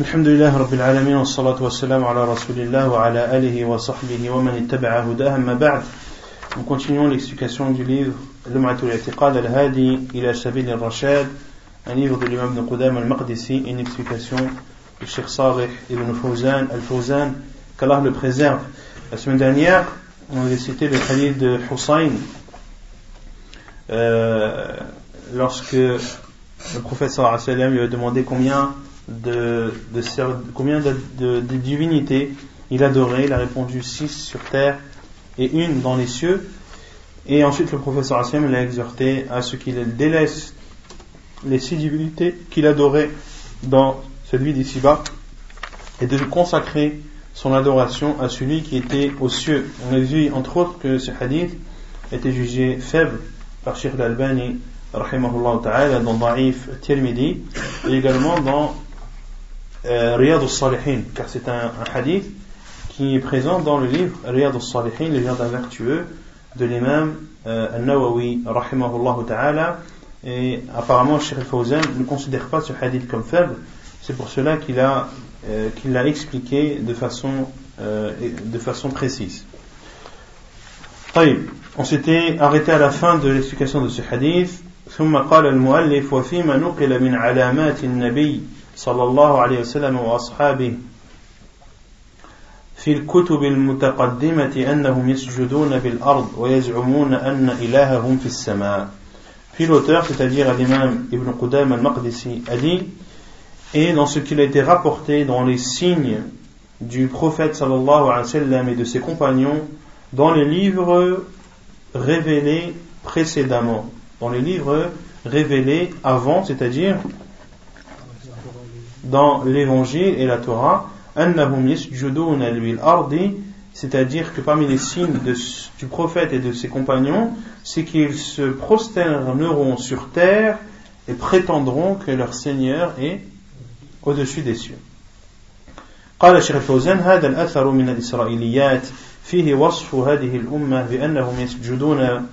الحمد لله رب العالمين والصلاة والسلام على رسول الله وعلى آله وصحبه ومن اتبع هداه أما بعد Nous continuons l'explication du livre Lum'atul I'tiqad al-Hadi ila Sabil al-Rashad, un livre de l'imam de Qudam al-Maqdisi, une explication du Cheikh Salih ibn Fawzan al-Fawzan, qu'Allah le préserve. La semaine dernière, on avait cité le hadith de Hussein, euh, lorsque le prophète sallallahu alayhi wa sallam lui a demandé combien de, de, combien de, de, divinités il adorait. Il a répondu six sur terre et une dans les cieux. Et ensuite, le professeur Hassim l'a exhorté à ce qu'il délaisse les six divinités qu'il adorait dans celui d'ici-bas et de consacrer son adoration à celui qui était aux cieux. On a vu entre autres que ce hadith était jugé faible par Sheikh al-Albani ta'ala dans Da'if Tirmidhi et également dans euh, Riyad al-Salihin, car c'est un, un, hadith qui est présent dans le livre Riyad al-Salihin, le jardin vertueux de l'imam euh, al-Nawawi, rahimahullah ta'ala. Et apparemment, Sheikh al-Fawzan ne considère pas ce hadith comme faible. C'est pour cela qu'il a euh, qu'il l'a expliqué de façon euh, de façon précise. طيب, on s'était arrêté à la fin de l'explication de ce hadith. ثم قال المؤلف وفيما نقل من علامات النبي صلى الله عليه وسلم وأصحابه في الكتب المتقدمة أنهم يسجدون بالأرض ويزعمون أن إلههم في السماء Puis l'auteur, c'est-à-dire l'imam Ibn Qudam al-Maqdisi, a dit Et dans ce qu'il a été rapporté dans les signes du prophète sallallahu alayhi wa sallam et de ses compagnons, dans les livres révélés précédemment, dans les livres révélés avant, c'est-à-dire dans l'évangile et la Torah, c'est-à-dire que parmi les signes du prophète et de ses compagnons, c'est qu'ils se prosterneront sur terre et prétendront que leur Seigneur est au-dessus des cieux. قال الشيخ الفوزان هذا الأثر من الإسرائيليات فيه وصف هذه الأمة بأنهم يسجدون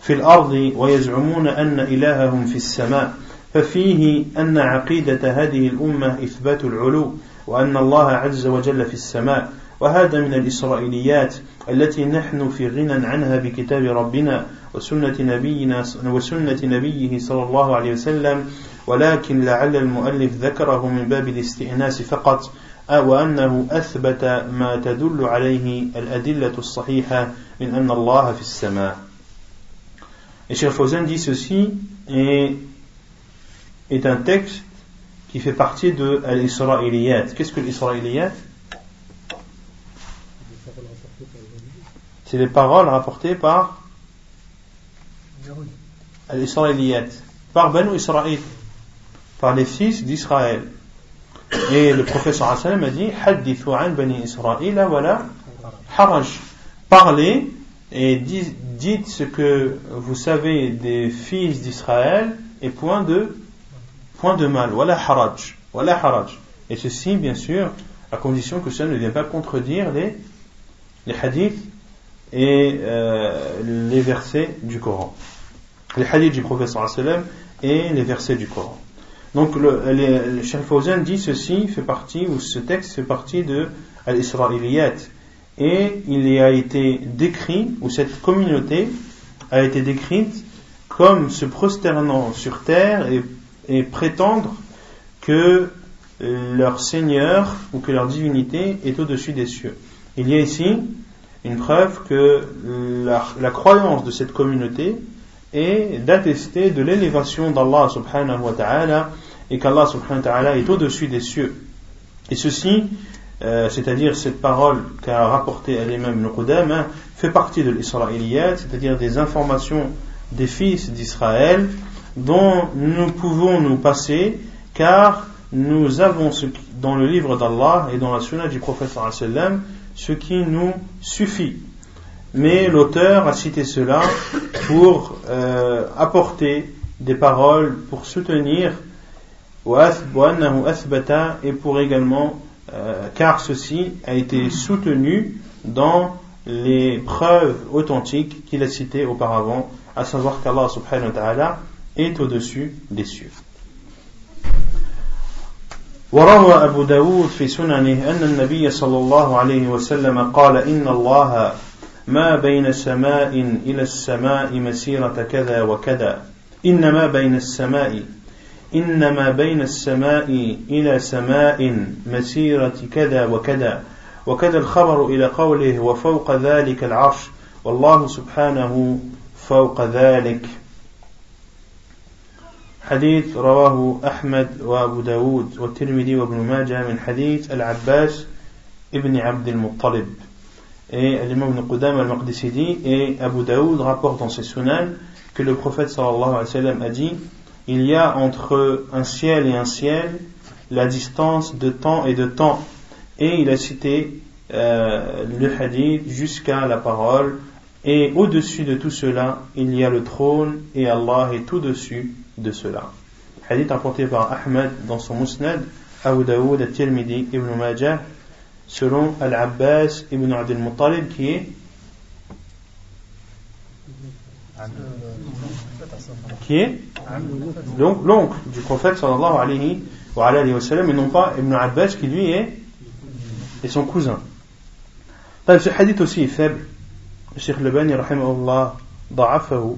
في الأرض ويزعمون أن إلههم في السماء ففيه أن عقيدة هذه الأمة إثبات العلو وأن الله عز وجل في السماء وهذا من الإسرائيليات التي نحن في غنى عنها بكتاب ربنا وسنة نبينا وسنة نبيه صلى الله عليه وسلم ولكن لعل المؤلف ذكره من باب الاستئناس فقط وأنه أثبت ما تدل عليه الأدلة الصحيحة من أن الله في السماء. Et Cheikh Fawzan dit ceci est, est un texte qui fait partie de l'Israéliyat. Qu'est-ce que l'Israéliyat C'est les paroles rapportées par l'Israéliyat, par Banu Israël, par les fils d'Israël. Et le professeur Hassan a dit Hadithu an Bani Israël voilà haraj. Parlez et dites ce que vous savez des fils d'Israël et point de point de mal, voilà haraj, voilà haraj. Et ceci, bien sûr, à condition que ça ne vienne pas contredire les, les hadiths et euh, les versets du Coran. Les hadiths du professeur sallam et les versets du Coran. Donc le, le, Cheikh Fawzan dit ceci fait partie, ou ce texte fait partie de l'Israéliyat. Et il a été décrit, ou cette communauté a été décrite comme se prosternant sur terre et et prétendre que leur Seigneur ou que leur divinité est au-dessus des cieux. Il y a ici une preuve que la, croyance de cette communauté est d'attester de l'élévation d'Allah subhanahu wa ta'ala et qu'Allah subhanahu wa ta'ala est au-dessus des cieux. Et ceci, euh, c'est-à-dire cette parole qu'a rapporté l'imam Nuqudam, fait partie de l'Israéliyat, c'est-à-dire des informations des fils d'Israël dont nous pouvons nous passer car nous avons dans le livre d'Allah et dans la sunna du prophète ce qui nous suffit. Mais l'auteur a cité cela pour euh, apporter des paroles pour soutenir et pour également euh, car ceci a été soutenu dans les preuves authentiques qu'il a citées auparavant, à savoir qu'Allah subhanahu wa ta'ala est au-dessus des cieux. وروى أبو داود في سننه أن النبي صلى الله عليه وسلم قال إن الله ما بين سماء إلى السماء مسيرة كذا وكذا. إنما بين السماء إنما بين السماء إلى سماء مسيرة كذا وكذا. وكذا الخبر إلى قوله وفوق ذلك العرش والله سبحانه فوق ذلك. حديث رواه أحمد وأبو داود والترمذي وابن ماجه من حديث العباس ابن عبد المطلب Et l'imam Ibn Qudam al-Maqdisi dit, et Abu Daoud rapporte dans ses sunan que le prophète sallallahu alayhi wa sallam a dit, il y a entre un ciel et un ciel la distance de temps et de temps. Et il a cité euh, le hadith jusqu'à la parole. Et au-dessus de tout cela, il y a le trône et Allah est au-dessus de cela. Hadith apporté par Ahmed dans son Musnad, Abu Daoud, Al-Tirmidhi, Ibn Majah, selon Al-Abbas ibn Abdel Muttalib qui est qui est l'oncle du prophète sallallahu alayhi alayhi wa et non pas Ibn Abbas qui lui est, est son cousin. Ce hadith aussi est faible. Le Cheikh Lebani rahimahullah da'afahu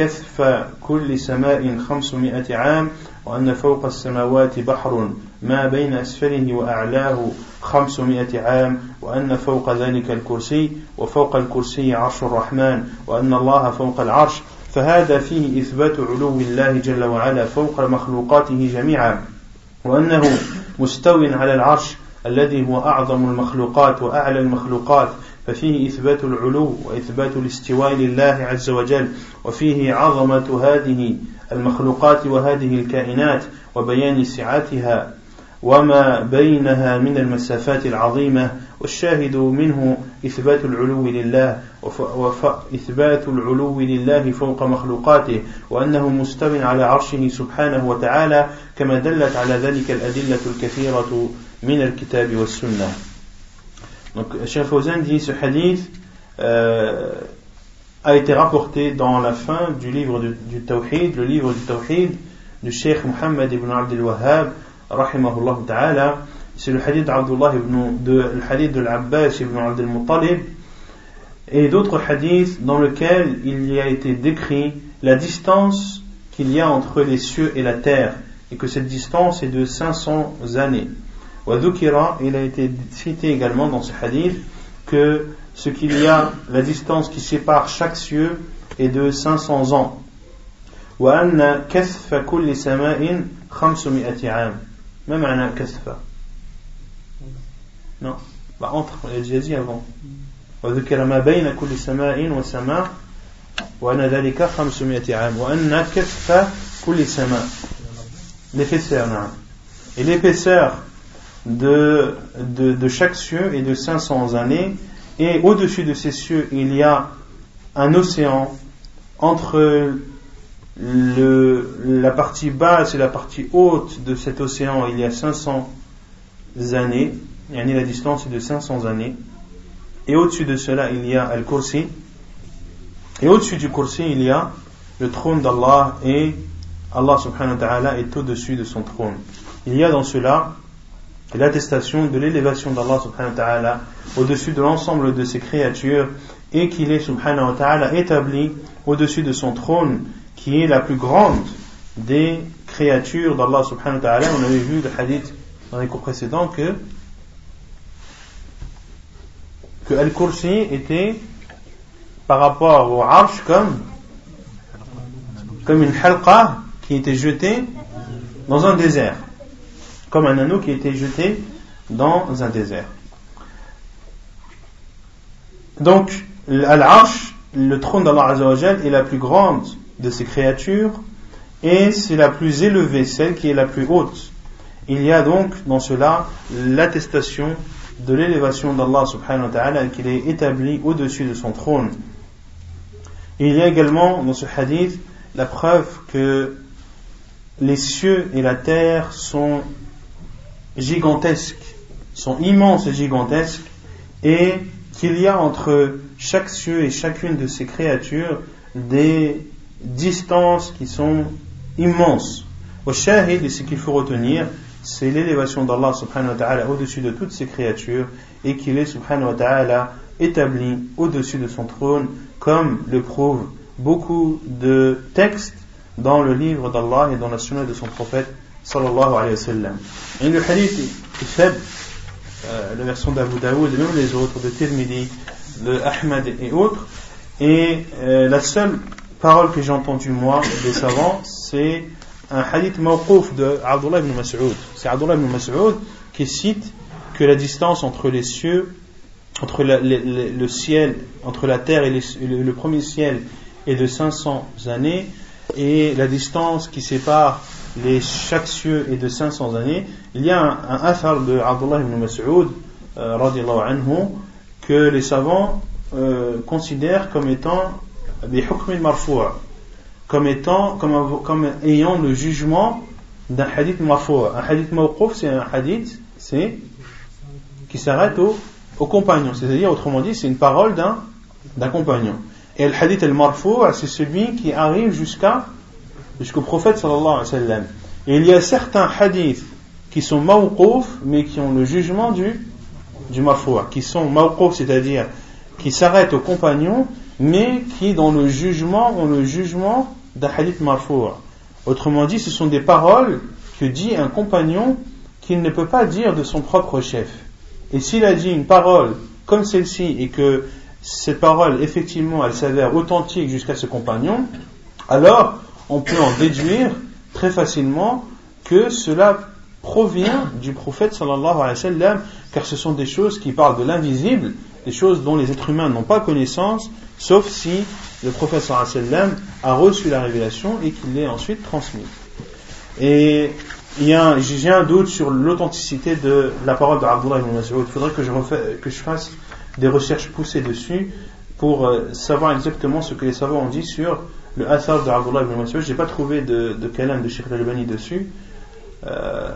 كثف كل سماء خمسمائة عام وأن فوق السماوات بحر ما بين أسفله وأعلاه خمسمائة عام وأن فوق ذلك الكرسي وفوق الكرسي عرش الرحمن وأن الله فوق العرش. فهذا فيه إثبات علو الله جل وعلا فوق مخلوقاته جميعا. وأنه مستو على العرش الذي هو أعظم المخلوقات وأعلى المخلوقات. ففيه إثبات العلو وإثبات الاستواء لله عز وجل وفيه عظمة هذه المخلوقات وهذه الكائنات وبيان سعتها وما بينها من المسافات العظيمة والشاهد منه إثبات العلو لله وإثبات العلو لله فوق مخلوقاته وأنه مستو على عرشه سبحانه وتعالى كما دلت على ذلك الأدلة الكثيرة من الكتاب والسنة. Donc, Cheikh Fawzan dit ce hadith euh, a été rapporté dans la fin du livre du, du Tawhid, le livre du Tawhid du Cheikh Muhammad ibn Abdul Wahhab, rahimahullah ta'ala. C'est le hadith d'Abdullah ibn, de, le hadith de l'Abbas ibn Abdul Muttalib et d'autres hadiths dans lesquels il y a été décrit la distance qu'il y a entre les cieux et la terre et que cette distance est de 500 années Wadukira, il a été cité également dans ce hadith que ce qu'il y a, la distance qui sépare chaque cieux est de 500 ans. وأن كثف كل سماء 500 عام ما معنى كثف non bah entre on l'a déjà dit avant وذكر ما بين كل سماء وسماء وأن ذلك 500 عام وأن كثف كل سماء l'épaisseur نعم et l'épaisseur de, de, de chaque cieux est de 500 années. Et au-dessus de ces cieux il y a un océan entre le, la partie basse et la partie haute de cet océan, il y a 500 années, et la distance est de 500 années, et au-dessus de cela, il y a Al-Kursi, et au-dessus du Kursi, il y a le trône d'Allah, et Allah subhanahu wa ta'ala est au-dessus de son trône. Il y a dans cela l'attestation de l'élévation d'Allah subhanahu wa ta'ala au-dessus de l'ensemble de ses créatures, et qu'il est subhanahu wa ta'ala établi au-dessus de son trône, qui est la plus grande des créatures d'Allah subhanahu wa ta'ala. On avait vu le hadith dans les cours précédents que, que Al-Kursi était par rapport au Arsh comme, comme une halqa qui était jetée dans un désert. Comme un anneau qui était jeté dans un désert. Donc, Al-Arsh, le trône d'Allah est la plus grande de ces créatures et c'est la plus élevée, celle qui est la plus haute. Il y a donc dans cela l'attestation de l'élévation d'Allah subhanahu wa ta'ala qu'il est établi au-dessus de son trône. il y a également dans ce hadith la preuve que les cieux et la terre sont gigantesques, sont immenses et gigantesques, et qu'il y a entre chaque cieux et chacune de ces créatures des distances qui sont immenses. Au shahid, et ce qu'il faut retenir, c'est l'élévation d'Allah subhanahu wa ta'ala au-dessus de toutes ces créatures et qu'il est subhanahu wa ta'ala établi au-dessus de son trône comme le prouvent beaucoup de textes dans le livre d'Allah et dans la sunna de son prophète sallallahu alayhi wa sallam. Et le hadith est faible, euh, la version d'Abu Daoud et même les autres, de Tirmidhi, de Ahmad et autres. Et euh, la seule parole que j'ai entendue moi des savants, c'est un hadith mawqouf de Abdullah ibn Mas'ud. C'est Abdullah ibn Mas'ud qui cite que la distance entre les cieux, entre le, ciel, entre la terre et le, premier ciel est de 500 années et la distance qui sépare les, chaque cieux est de 500 années. Il y a un, un de Abdullah ibn Mas'ud, euh, anhu, que les savants euh, considèrent comme étant marfoua comme étant, comme, comme ayant le jugement d'un hadith marfou. Un hadith mawquf, c'est un hadith, c'est, qui s'arrête au, compagnon. C'est-à-dire, autrement dit, c'est une parole d'un, d'un compagnon. Et le hadith al-marfou, c'est celui qui arrive jusqu'à, jusqu'au prophète sallallahu alayhi wa sallam. Et il y a certains hadiths qui sont mawquf, mais qui ont le jugement du, du marfou, qui sont mawquf, c'est-à-dire qui s'arrêtent au compagnon, mais qui dans le jugement ont le jugement d'un hadith marfour. Autrement dit, ce sont des paroles que dit un compagnon qu'il ne peut pas dire de son propre chef. Et s'il a dit une parole comme celle-ci et que cette parole, effectivement, elle s'avère authentique jusqu'à ce compagnon, alors on peut en déduire très facilement que cela provient du prophète sallallahu alayhi wa sallam, car ce sont des choses qui parlent de l'invisible, des choses dont les êtres humains n'ont pas connaissance, sauf si le prophète sallam a reçu la révélation et qu'il l'ait ensuite transmise. Et j'ai un doute sur l'authenticité de la parole d'Abdullah ibn Mas'ud. Il faudrait que je, que je fasse des recherches poussées dessus pour euh, savoir exactement ce que les savants ont dit sur le Athar d'Abdullah ibn Mas'ud. J'ai pas trouvé de, de de Sheikh al-Albani dessus. Euh,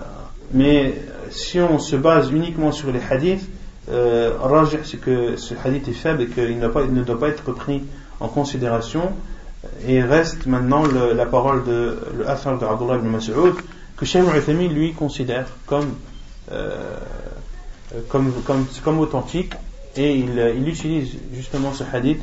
mais si on se base uniquement sur les hadiths, euh, c'est que ce hadith est faible et qu'il ne doit pas être pris en considération et reste maintenant la parole de l'Athar de Abdullah ibn Mas'ud que Shaykh al lui considère comme, euh, comme, comme, comme, authentique et il, utilise justement ce hadith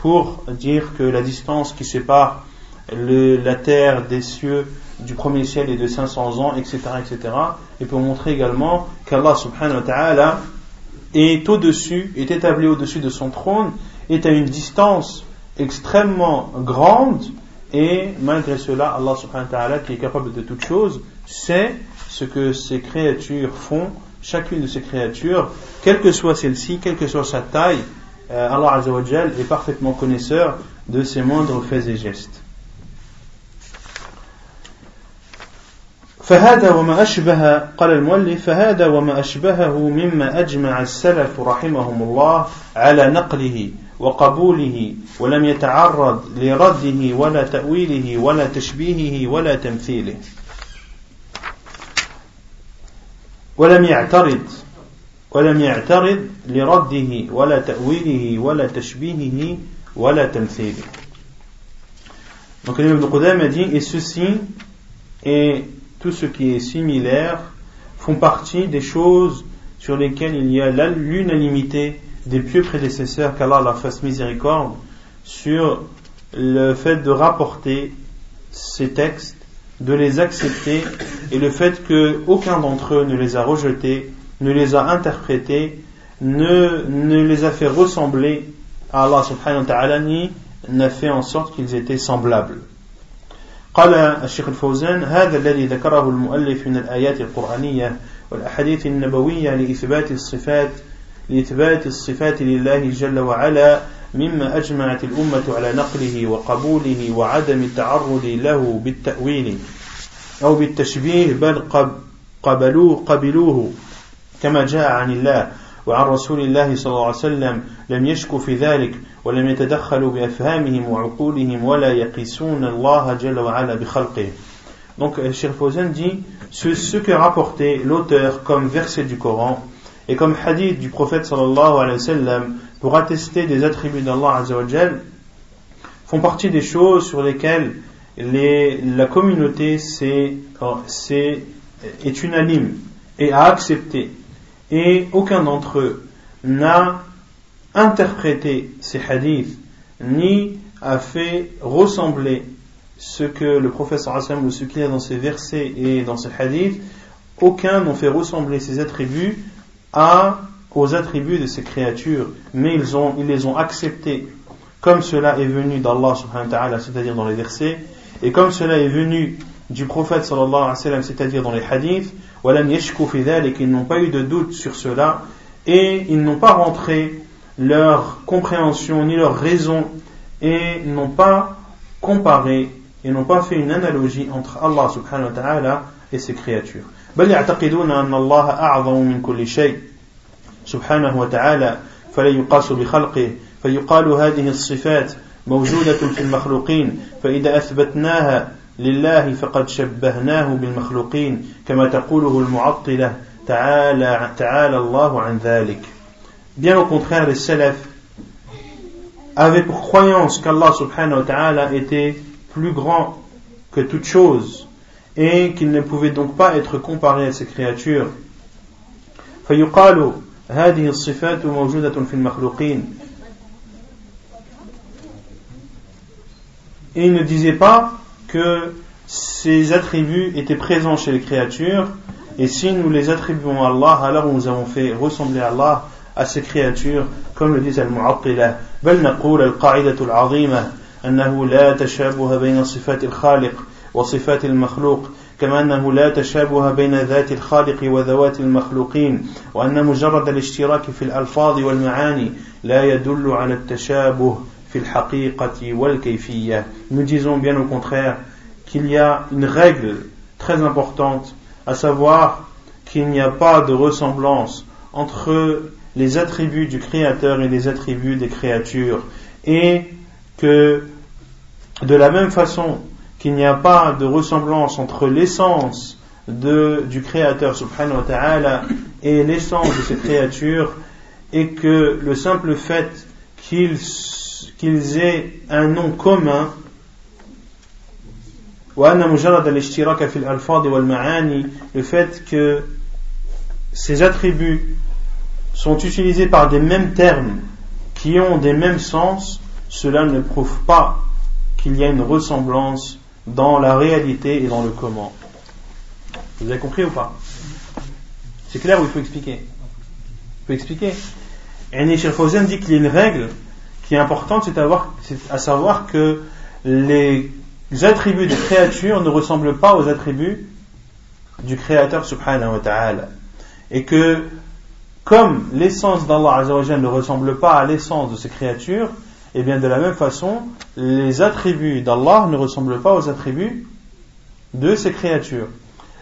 pour dire que la distance qui sépare la terre des cieux du premier ciel est de 500 ans, etc., etc. Et pour montrer également qu'Allah subhanahu wa ta'ala est au-dessus, est établi au-dessus de son trône, est à une distance extrêmement grande et malgré cela, Allah subhanahu wa ta'ala qui est capable de toutes choses, sait ce que ces créatures font, chacune de ces créatures, quelle que soit celle-ci, quelle que soit sa taille, euh, Allah azza wa est parfaitement connaisseur de ses moindres faits et gestes. فهذا وما أشبه قال المؤلف فهذا وما أشبهه مما أجمع السلف رحمهم الله على نقله وقبوله ولم يتعرض لرده ولا تأويله ولا تشبيهه ولا تمثيله ولم يعترض ولم يعترض لرده ولا تأويله ولا تشبيهه ولا تمثيله Donc Ibn Qudam a dit et ceci et tout ce qui est similaire font partie des choses sur lesquelles il y a l'unanimité des pieux prédécesseurs, qu'Allah leur fasse miséricorde, sur le fait de rapporter ces textes, de les accepter, et le fait qu'aucun d'entre eux ne les a rejetés, ne les a interprétés, ne, ne les a fait ressembler à Allah subhanahu wa ta'ala, ni n'a fait en sorte qu'ils étaient semblables. قال الشيخ الفوزان هذا الذي ذكره المؤلف من الآيات القرآنية والأحاديث النبوية لإثبات الصفات لإثبات الصفات لله جل وعلا مما أجمعت الأمة على نقله وقبوله وعدم التعرض له بالتأويل أو بالتشبيه بل قبلوه قبلوه كما جاء عن الله وعن رسول الله صلى الله عليه وسلم لم يشكوا في ذلك ولم يتدخلوا بأفهامهم وعقولهم ولا يقيسون الله جل وعلا بخلقه Donc, Cheikh Fawzan dit ce, ce que rapporté l'auteur comme verset du Coran et comme hadith du prophète sallallahu alayhi wa sallam pour attester des attributs d'Allah azawajal font partie des choses sur lesquelles les, la communauté c'est, est unanime et a accepté et aucun d'entre eux n'a interprété ces hadiths ni a fait ressembler ce que le professeur Hassan ou ce qu'il y dans ces versets et dans ces hadiths, aucun n'ont fait ressembler ces attributs à, aux attributs de ces créatures, mais ils, ont, ils les ont acceptés comme cela est venu d'Allah subhanahu wa ta'ala, c'est-à-dire dans les versets, et comme cela est venu du prophète sallallahu alayhi wa sallam, c'est-à-dire dans les hadiths, et qu'ils n'ont pas eu de doute sur cela, et ils n'ont pas rentré leur compréhension ni leur raison, et n'ont pas comparé et n'ont pas fait une analogie entre Allah subhanahu wa ta'ala et ses créatures. بل يعتقدون أن الله أعظم من كل شيء سبحانه وتعالى فلا يقاس بخلقه فيقال هذه الصفات موجودة في المخلوقين فإذا أثبتناها لله فقد شبهناه بالمخلوقين كما تقوله المعطلة تعالى, تعالى الله عن ذلك Bien au contraire, les salafs avaient pour croyance qu'Allah subhanahu wa ta'ala était plus grand que toute chose et qu'il ne pouvait donc pas être comparé à ces créatures. فيقال هذه الصفات موجودة في المخلوقين Et il ne disait pas que ces attributs étaient présents chez les créatures, et si nous les attribuons à Allah, alors nous avons fait ressembler Allah à ces créatures, comme le disent al-Mu'attila. بل نقول القاعدة العظيمة أنه لا تشابه بين صفات الخالق وصفات المخلوق كما أنه لا تشابه بين ذات الخالق وذوات المخلوقين وأن مجرد الاشتراك في الألفاظ والمعاني لا يدل على التشابه في الحقيقة والكيفية nous disons bien au contraire qu'il y a une règle très importante, à savoir qu'il n'y a pas de ressemblance entre les attributs du Créateur et les attributs des créatures, et que de la même façon qu'il n'y a pas de ressemblance entre l'essence du Créateur subhanahu wa ta'ala et l'essence de ces créatures, et que le simple fait qu'ils aient un nom commun, le fait que ces attributs sont utilisés par des mêmes termes qui ont des mêmes sens, cela ne prouve pas qu'il y a une ressemblance dans la réalité et dans le comment. Vous avez compris ou pas? C'est clair ou il faut expliquer? Il faut expliquer. Fausen dit qu'il y a une règle qui est importante, c'est à, savoir que les attributs des créatures ne ressemblent pas aux attributs du Créateur subhanahu wa ta'ala. Et que comme l'essence d'Allah ne ressemble pas à l'essence de ces créatures, et eh bien de la même façon, les attributs d'Allah ne ressemblent pas aux attributs de ses créatures.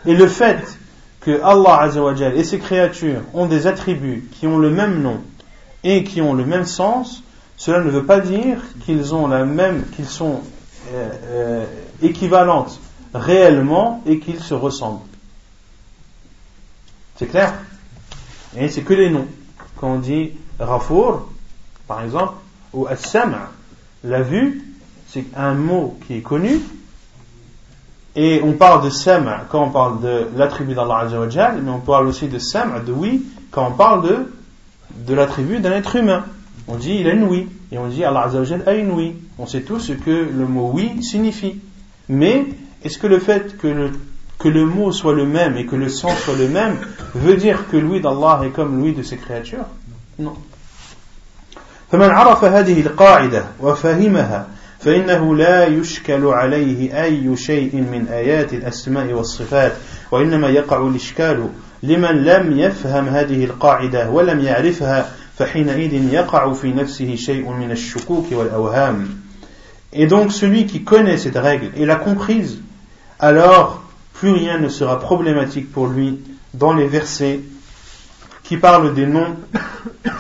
Et le fait que Allah et ses créatures ont des attributs qui ont le même nom et qui ont le même sens, cela ne veut pas dire qu'ils ont la même, qu'ils sont euh, euh, équivalentes réellement et qu'ils se ressemblent. C'est clair? Et c'est que les noms. Quand on dit Rafour, par exemple, ou as la vue, c'est un mot qui est connu, et on parle de sam' quand on parle de l'attribut d'Allah Azzawajal, mais on parle aussi de sam' de oui quand on parle de l'attribut d'un être humain. On dit il a une oui, et on dit Allah Azzawajal a une oui. On sait tous ce que le mot oui signifie. Mais est-ce que le fait que le, que le mot soit le même et que le sens soit le même veut dire que l'ouïe d'Allah est comme l'ouïe de ses créatures Non. فمن عرف هذه القاعدة وفهمها فإنه لا يشكل عليه أي شيء من آيات الأسماء والصفات وإنما يقع الإشكال لمن لم يفهم هذه القاعدة ولم يعرفها فحينئذ يقع في نفسه شيء من الشكوك والأوهام Et donc celui qui connaît cette règle et l'a comprise, alors plus rien ne sera problématique pour lui dans les versets qui parle des noms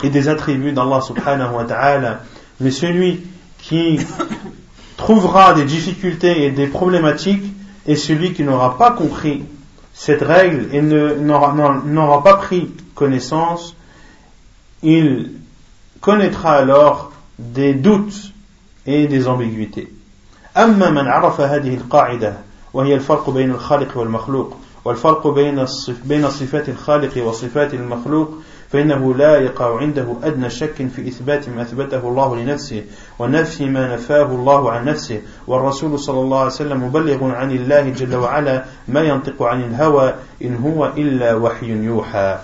et des attributs d'Allah subhanahu wa ta'ala, mais celui qui trouvera des difficultés et des problématiques est celui qui n'aura pas compris cette règle et n'aura pas pris connaissance, il connaîtra alors des doutes et des ambiguïtés. أما من عرف هذه القاعدة وهي الفرق بين الخالق والمخلوق والفرق بين بين صفات الخالق وصفات المخلوق فإنه لا يقع عنده أدنى شك في إثبات ما أثبته الله لنفسه ونفي ما نفاه الله عن نفسه والرسول صلى الله عليه وسلم مبلغ عن الله جل وعلا ما ينطق عن الهوى إن هو إلا وحي يوحى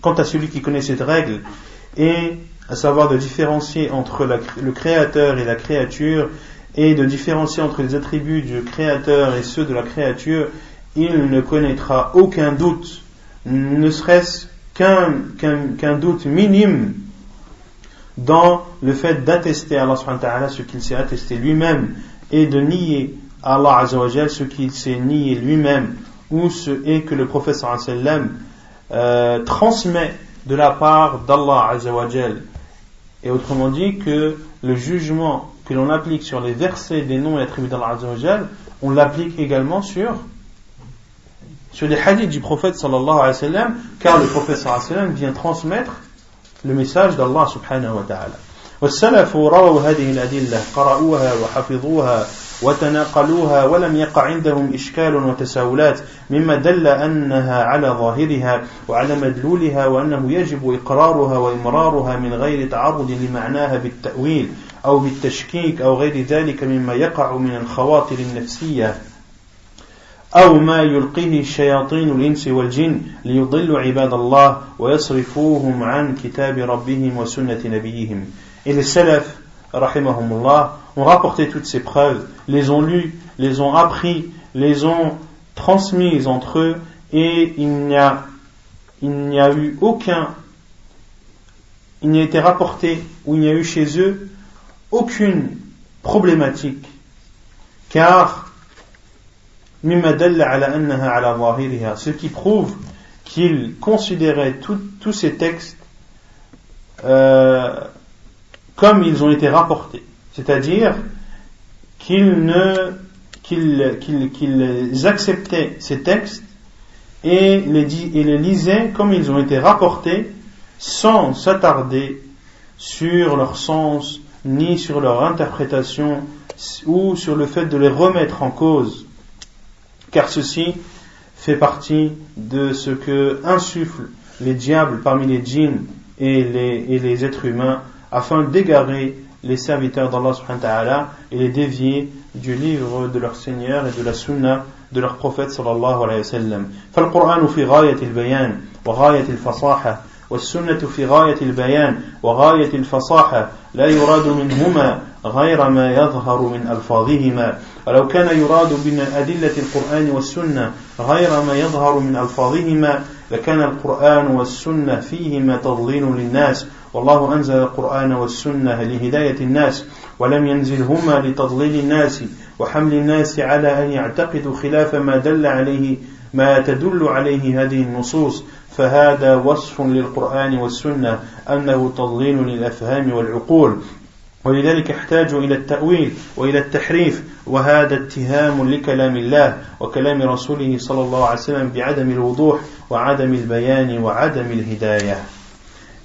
Quant à celui qui connaît cette règle, et à savoir de différencier entre le créateur et la créature, et de différencier entre les attributs du créateur et ceux de la créature, il ne connaîtra aucun doute, ne serait-ce qu'un doute minime dans le fait d'attester à Allah ce qu'il s'est attesté lui-même et de nier à Allah ce qu'il s'est nié lui-même ou ce est que le prophète euh, transmet de la part d'Allah et autrement dit que le jugement que l'on applique sur les versets des noms et attributs d'Allah on l'applique également sur sur les hadiths du prophète sallallahu alayhi wa sallam, car le prophète sallallahu alayhi wa sallam vient transmettre le message d'Allah subhanahu wa ta'ala. والسلف رووا هذه الأدلة قرأوها وحفظوها وتناقلوها ولم يقع عندهم إشكال وتساؤلات مما دل أنها على ظاهرها وعلى مدلولها وأنه يجب إقرارها وإمرارها من غير تعرض لمعناها بالتأويل أو بالتشكيك أو غير ذلك مما يقع من الخواطر النفسية أو ما يلقيه الشياطين الإنس والجن ليضلوا عباد الله ويصرفوهم عن كتاب ربهم وسنة نبيهم. les salafs, rahimahumullah, ont rapporté toutes ces preuves, les ont lues, les ont appris, les ont transmises entre eux, et il n'y a, a eu aucun, il n'y a été rapporté, ou il n'y a eu chez eux, aucune problématique, car ce qui prouve qu'il considérait tous ces textes euh, comme ils ont été rapportés, c'est-à-dire qu'ils acceptaient ces textes et les, lisaient comme ils ont été rapportés sans s'attarder sur leur sens ni sur leur interprétation ou sur le fait de les remettre en cause. Car ceci fait partie de ce que insufflent les diables parmi les djinns et les êtres humains afin d'égarer les serviteurs d'Allah subhanahu wa ta'ala et les dévier du livre de leur Seigneur et de la sunna de leur prophète sallallahu alayhi wa sallam. فالقرآن في غاية البيان وغاية الفصاحة والسنة في غاية البيان وغاية الفصاحة لا يراد منهما غير ما يظهر من ألفاظهما ولو كان يراد من أدلة القرآن والسنة غير ما يظهر من ألفاظهما لكان القرآن والسنة فيهما تضليل للناس والله أنزل القرآن والسنة لهداية الناس ولم ينزلهما لتضليل الناس وحمل الناس على أن يعتقدوا خلاف ما دل عليه ما تدل عليه هذه النصوص. فهذا وصف للقرآن والسنة أنه تضليل للأفهام والعقول. ولذلك احتاجوا إلى التأويل وإلى التحريف وهذا اتهام لكلام الله وكلام رسوله صلى الله عليه وسلم بعدم الوضوح وعدم البيان وعدم الهداية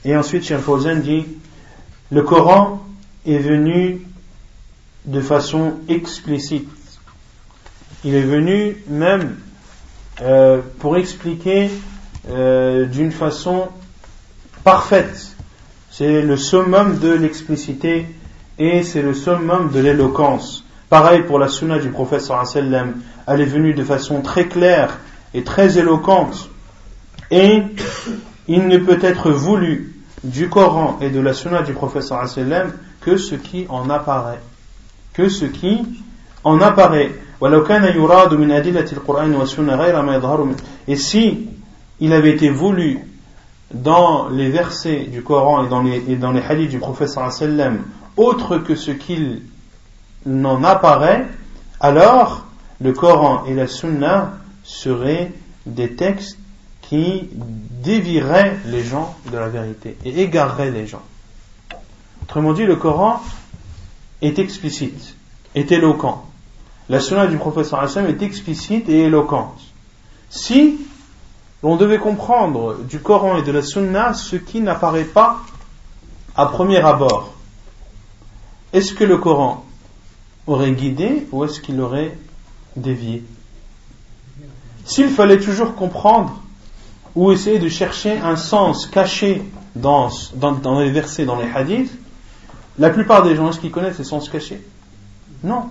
Et ensuite, Cheikh Fawzan dit, le Coran est venu de façon explicite. Il est venu même euh, pour expliquer euh, d'une façon parfaite. C'est le summum de l'explicité et c'est le summum de l'éloquence. Pareil pour la sunna du prophète sallam, elle est venue de façon très claire et très éloquente. Et il ne peut être voulu du Coran et de la sunna du prophète sallam que ce qui en apparaît. Que ce qui en apparaît. Et si il avait été voulu dans les versets du Coran et dans les, dans les hadiths du prophète sallam autre que ce qu'il n'en apparaît, alors le Coran et la Sunna seraient des textes qui dévierait les gens de la vérité et égarerait les gens. Autrement dit, le Coran est explicite, est éloquent. La sunna du professeur Hassan est explicite et éloquente. Si l'on devait comprendre du Coran et de la sunna ce qui n'apparaît pas à premier abord, est-ce que le Coran aurait guidé ou est-ce qu'il aurait dévié? S'il fallait toujours comprendre ou essayer de chercher un sens caché dans, les versets, dans les hadiths, la plupart des gens, est-ce qu'ils connaissent ces sens cachés? Non.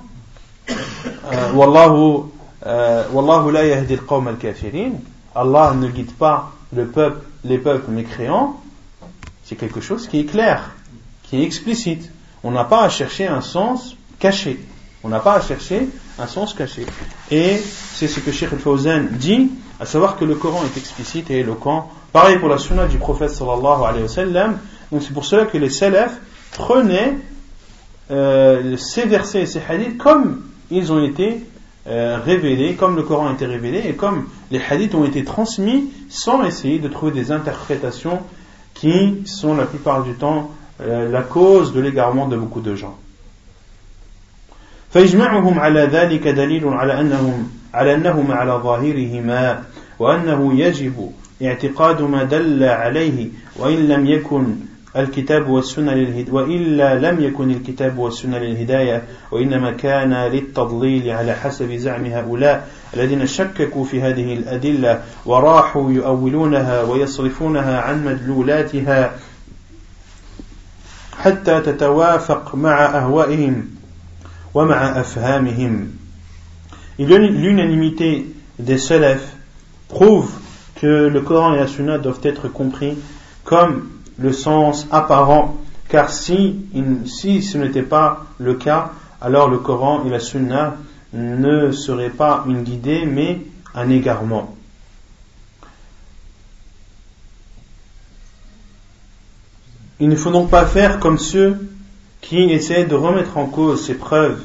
Euh, wallahu, euh, wallahu la yahdi al al-kafirin. Allah ne guide pas les peuples mécréants. C'est quelque chose qui est clair, qui est explicite. On n'a pas à chercher un sens caché. On n'a pas à chercher un sens caché. Et c'est ce que Sheikh al-Fawzan dit, à savoir que le Coran est explicite et éloquent. Pareil pour la sunna du prophète sallallahu alayhi wa sallam. Donc c'est pour cela que les salafs prenaient euh, ces versets et ces hadiths comme ils ont été euh, révélés, comme le Coran a été révélé et comme les hadiths ont été transmis sans essayer de trouver des interprétations qui sont la plupart du temps la cause de l'égarement de beaucoup de gens. فإجماعهم على ذلك دليل على أنهم على أنهما على ظاهرهما وأنه يجب اعتقاد ما دل عليه وإن لم يكن الكتاب والسنة للهداية وإلا لم يكن الكتاب والسنة للهداية وإنما كان للتضليل على حسب زعم هؤلاء الذين شككوا في هذه الأدلة وراحوا يؤولونها ويصرفونها عن مدلولاتها حتى تتوافق مع أهوائهم ومع أفهامهم L'unanimité des salafs prouve que le Coran et la Sunna doivent être compris comme le sens apparent, car si, si ce n'était pas le cas, alors le Coran et la Sunna ne seraient pas une guidée, mais un égarement. Il ne faut donc pas faire comme ceux qui essaient de remettre en cause ces preuves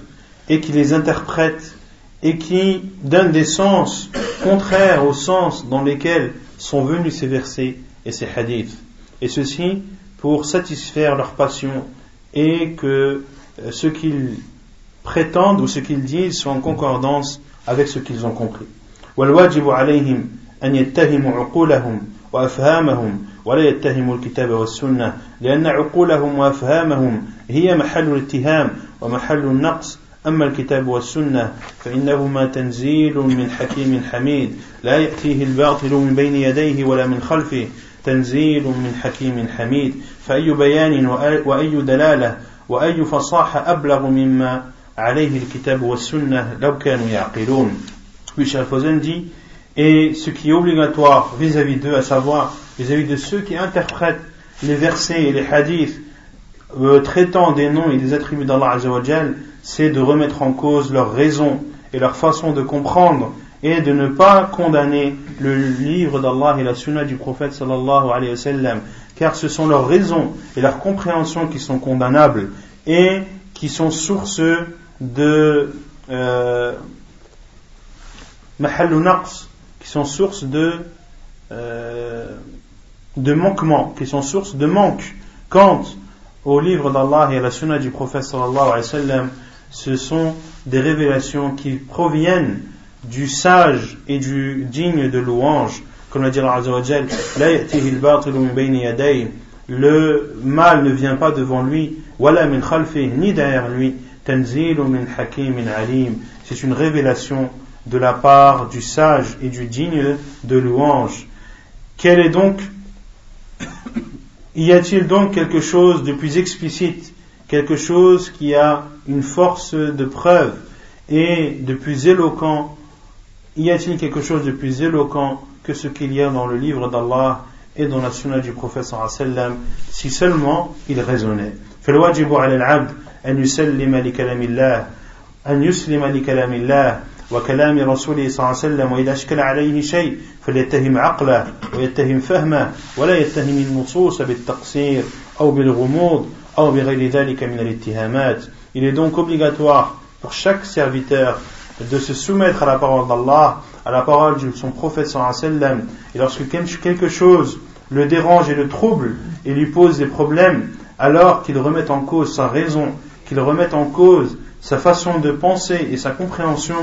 et qui les interprètent et qui donnent des sens contraires au sens dans lesquels sont venus ces versets et ces hadiths et ceci pour satisfaire leur passion et que euh, ce qu'ils prétendent ou ce qu'ils disent soit en concordance avec ce qu'ils ont compris. والواجب عليهم أن يتهموا عقولهم وأفهامهم ولا يتهموا الكتاب والسنة لأن عقولهم وأفهامهم هي محل الاتهام ومحل النقص. أما الكتاب والسنة فإنهما تنزيل من حكيم حميد لا يأتيه الباطل من بين يديه ولا من خلفه تنزيل من حكيم حميد. فأي بيان وأي دلالة وأي فصاحة أبلغ مما عليه الكتاب والسنة لو كانوا يعقلون. Puis Cheikh dit et ce qui est obligatoire vis-à-vis d'eux, à savoir vis-à-vis de ceux qui interprètent les versets et les hadiths euh, traitant des noms et des attributs d'Allah Azzawajal, c'est de remettre en cause leur raison et leur façon de comprendre et de ne pas condamner le livre d'Allah et la sunna du prophète sallallahu alayhi wa sallam, car ce sont leurs raisons et leurs compréhensions qui sont condamnables et qui sont source de euh, qui sont source de euh, de manquement, qui sont source de manque. Quant au livre d'Allah et à la sunna du prophète sallallahu ce sont des révélations qui proviennent du sage et du digne de louange, comme l'a dit Allah le mal ne vient pas devant lui, ni derrière lui, c'est une révélation de la part du sage et du digne de louange. Quel est donc, y a-t-il donc quelque chose de plus explicite, quelque chose qui a une force de preuve et de plus éloquent y a-t-il quelque chose de plus éloquent que ce qu'il y a dans le livre d'Allah et dans la sunna du prophète sallam si seulement il raisonnait فالواجب على العبد أن يسلم لكلام الله أن يسلم لكلام الله وكلام رسوله صلى الله عليه وسلم وإذا أشكل عليه شيء فليتهم عقله ويتهم فهمه ولا يتهم النصوص بالتقصير أو بالغموض أو بغير ذلك من الاتهامات Il est donc obligatoire pour chaque serviteur de se soumettre à la parole d'Allah, à la parole de son prophète sallam, et lorsque quelque chose le dérange et le trouble et lui pose des problèmes, alors qu'il remette en cause sa raison, qu'il remette en cause sa façon de penser et sa compréhension,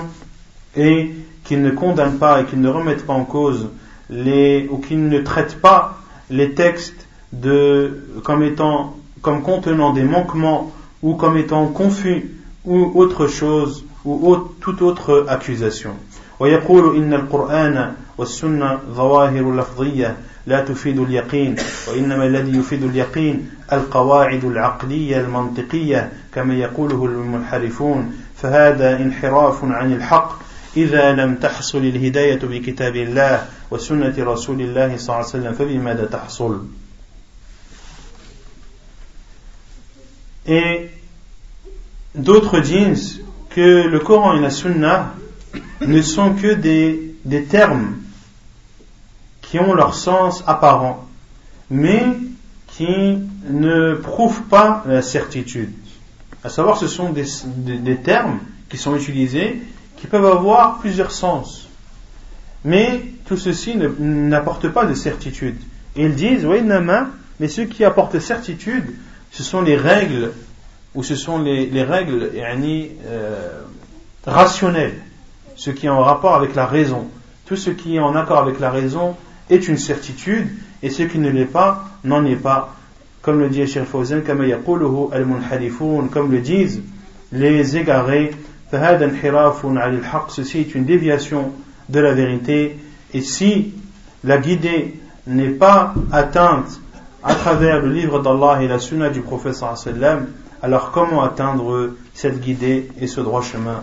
et qu'il ne condamne pas et qu'il ne remette pas en cause les, ou qu'il ne traite pas les textes de, comme étant, comme contenant des manquements ou comme étant confus ou autre chose ou toute autre accusation. ويقول إن القرآن والسنة ظواهر لفظية لا تفيد اليقين وإنما الذي يفيد اليقين القواعد العقلية المنطقية كما يقوله المنحرفون فهذا انحراف عن الحق إذا لم تحصل الهداية بكتاب الله وسنة رسول الله صلى الله عليه وسلم فبماذا تحصل Et d'autres disent que le Coran et la Sunna ne sont que des, des termes qui ont leur sens apparent, mais qui ne prouvent pas la certitude. À savoir, ce sont des, des, termes qui sont utilisés qui peuvent avoir plusieurs sens. Mais tout ceci n'apporte pas de certitude. Ils disent, oui, mais ce qui apporte certitude, ce sont les règles, ou ce sont les, les règles euh, rationnelles, ce qui est en rapport avec la raison. Tout ce qui est en accord avec la raison est une certitude, et ce qui ne l'est pas n'en est pas. Comme le dit Cheikh Fawzan, comme le disent les égarés, ceci est une déviation de la vérité, et si la guidée n'est pas atteinte à travers le livre d'Allah et la sunna du prophète alors comment atteindre cette guidée et ce droit chemin?